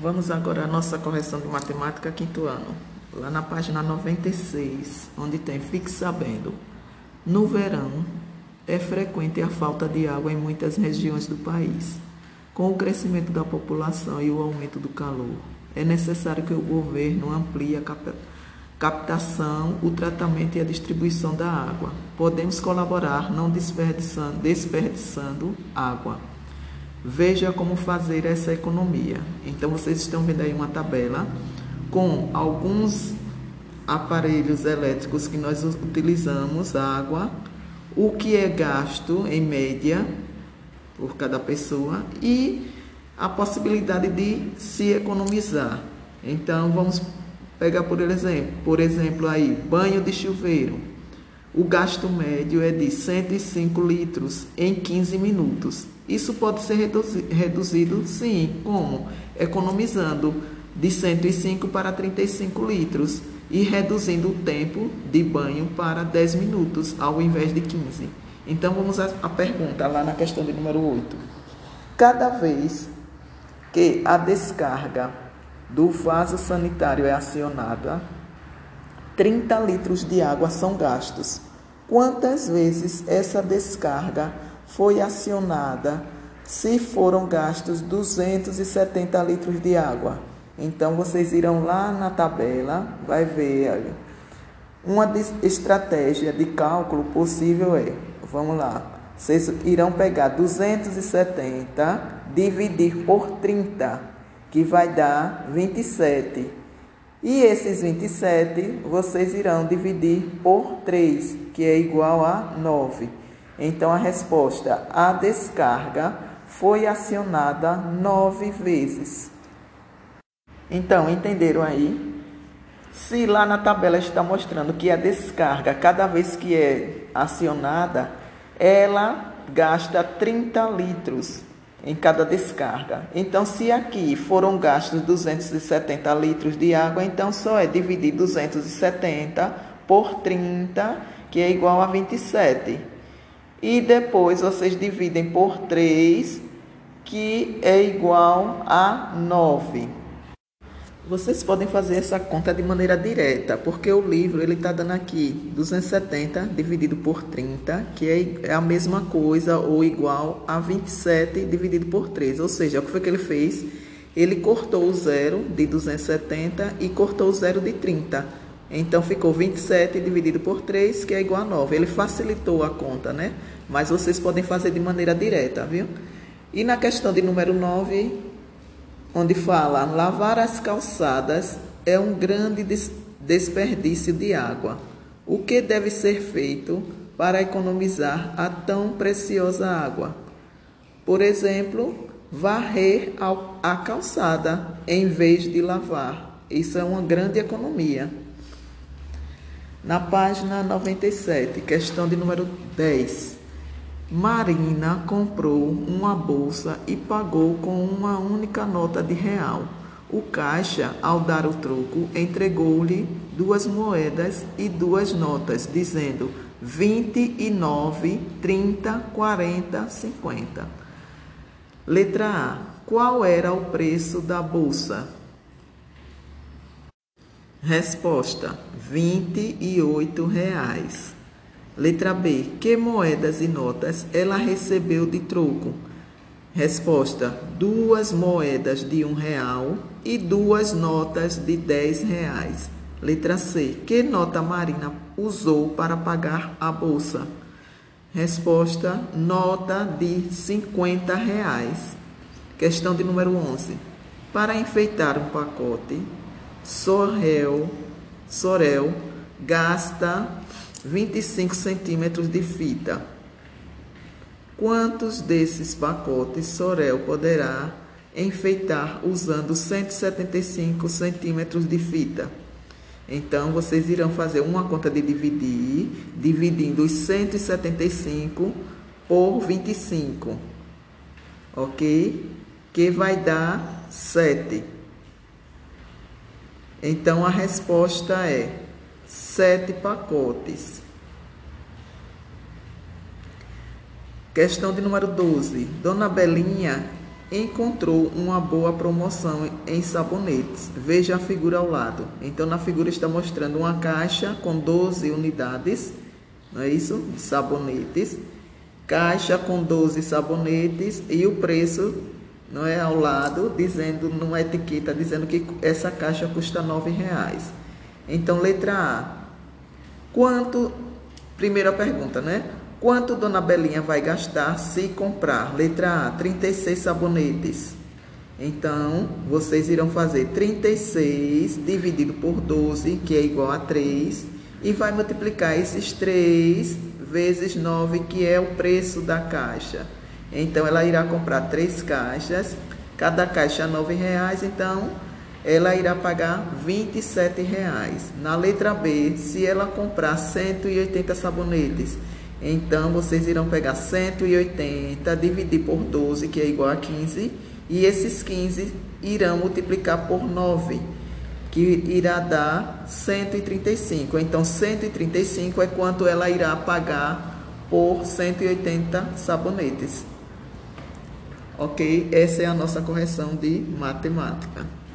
Vamos agora à nossa correção de matemática quinto ano. Lá na página 96, onde tem Fique Sabendo. No verão, é frequente a falta de água em muitas regiões do país. Com o crescimento da população e o aumento do calor, é necessário que o governo amplie a captação, o tratamento e a distribuição da água. Podemos colaborar não desperdiçando, desperdiçando água. Veja como fazer essa economia. Então, vocês estão vendo aí uma tabela com alguns aparelhos elétricos que nós utilizamos, água, o que é gasto em média por cada pessoa e a possibilidade de se economizar. Então, vamos Pega por exemplo, por exemplo aí, banho de chuveiro. O gasto médio é de 105 litros em 15 minutos. Isso pode ser reduzi reduzido, sim, como? Economizando de 105 para 35 litros e reduzindo o tempo de banho para 10 minutos, ao invés de 15. Então vamos à pergunta lá na questão de número 8. Cada vez que a descarga do vaso sanitário é acionada, 30 litros de água são gastos. Quantas vezes essa descarga foi acionada se foram gastos 270 litros de água? Então vocês irão lá na tabela, vai ver ali. Uma estratégia de cálculo possível é, vamos lá, vocês irão pegar 270, dividir por 30 que vai dar 27. E esses 27 vocês irão dividir por 3, que é igual a 9. Então a resposta, a descarga foi acionada 9 vezes. Então, entenderam aí? Se lá na tabela está mostrando que a descarga, cada vez que é acionada, ela gasta 30 litros em cada descarga. Então, se aqui foram gastos 270 litros de água, então só é dividir 270 por 30, que é igual a 27. E depois vocês dividem por 3, que é igual a 9. Vocês podem fazer essa conta de maneira direta, porque o livro ele está dando aqui 270 dividido por 30, que é, é a mesma coisa ou igual a 27 dividido por 3. Ou seja, o que foi que ele fez? Ele cortou o zero de 270 e cortou o zero de 30. Então ficou 27 dividido por 3, que é igual a 9. Ele facilitou a conta, né? Mas vocês podem fazer de maneira direta, viu? E na questão de número 9, onde fala: lavar as calçadas é um grande desperdício de água. O que deve ser feito para economizar a tão preciosa água? Por exemplo, varrer a calçada em vez de lavar. Isso é uma grande economia. Na página 97, questão de número 10. Marina comprou uma bolsa e pagou com uma única nota de real. O caixa, ao dar o troco, entregou-lhe duas moedas e duas notas, dizendo 29, 30, 40, 50. Letra A. Qual era o preço da bolsa? Resposta: 28 reais. Letra B. Que moedas e notas ela recebeu de troco? Resposta: duas moedas de um real e duas notas de dez reais. Letra C. Que nota Marina usou para pagar a bolsa? Resposta: nota de 50 reais. Questão de número 11. Para enfeitar um pacote, Sorel, Sorel gasta 25 centímetros de fita. Quantos desses pacotes Sorel poderá enfeitar usando 175 centímetros de fita? Então, vocês irão fazer uma conta de dividir, dividindo os 175 por 25, ok? Que vai dar 7. Então, a resposta é sete pacotes. Questão de número 12. Dona Belinha encontrou uma boa promoção em sabonetes. Veja a figura ao lado. Então, na figura está mostrando uma caixa com 12 unidades, não é isso? De sabonetes. Caixa com 12 sabonetes e o preço não é ao lado, dizendo numa etiqueta, dizendo que essa caixa custa R$ reais. Então, letra A. Quanto, primeira pergunta, né? Quanto Dona Belinha vai gastar se comprar? Letra A, 36 sabonetes. Então, vocês irão fazer 36 dividido por 12, que é igual a 3, e vai multiplicar esses 3 vezes 9, que é o preço da caixa. Então, ela irá comprar três caixas, cada caixa R$ reais, então ela irá pagar R$ reais. Na letra B, se ela comprar 180 sabonetes, então, vocês irão pegar 180, dividir por 12, que é igual a 15, e esses 15 irão multiplicar por 9, que irá dar 135. Então, 135 é quanto ela irá pagar por 180 sabonetes. Ok? Essa é a nossa correção de matemática.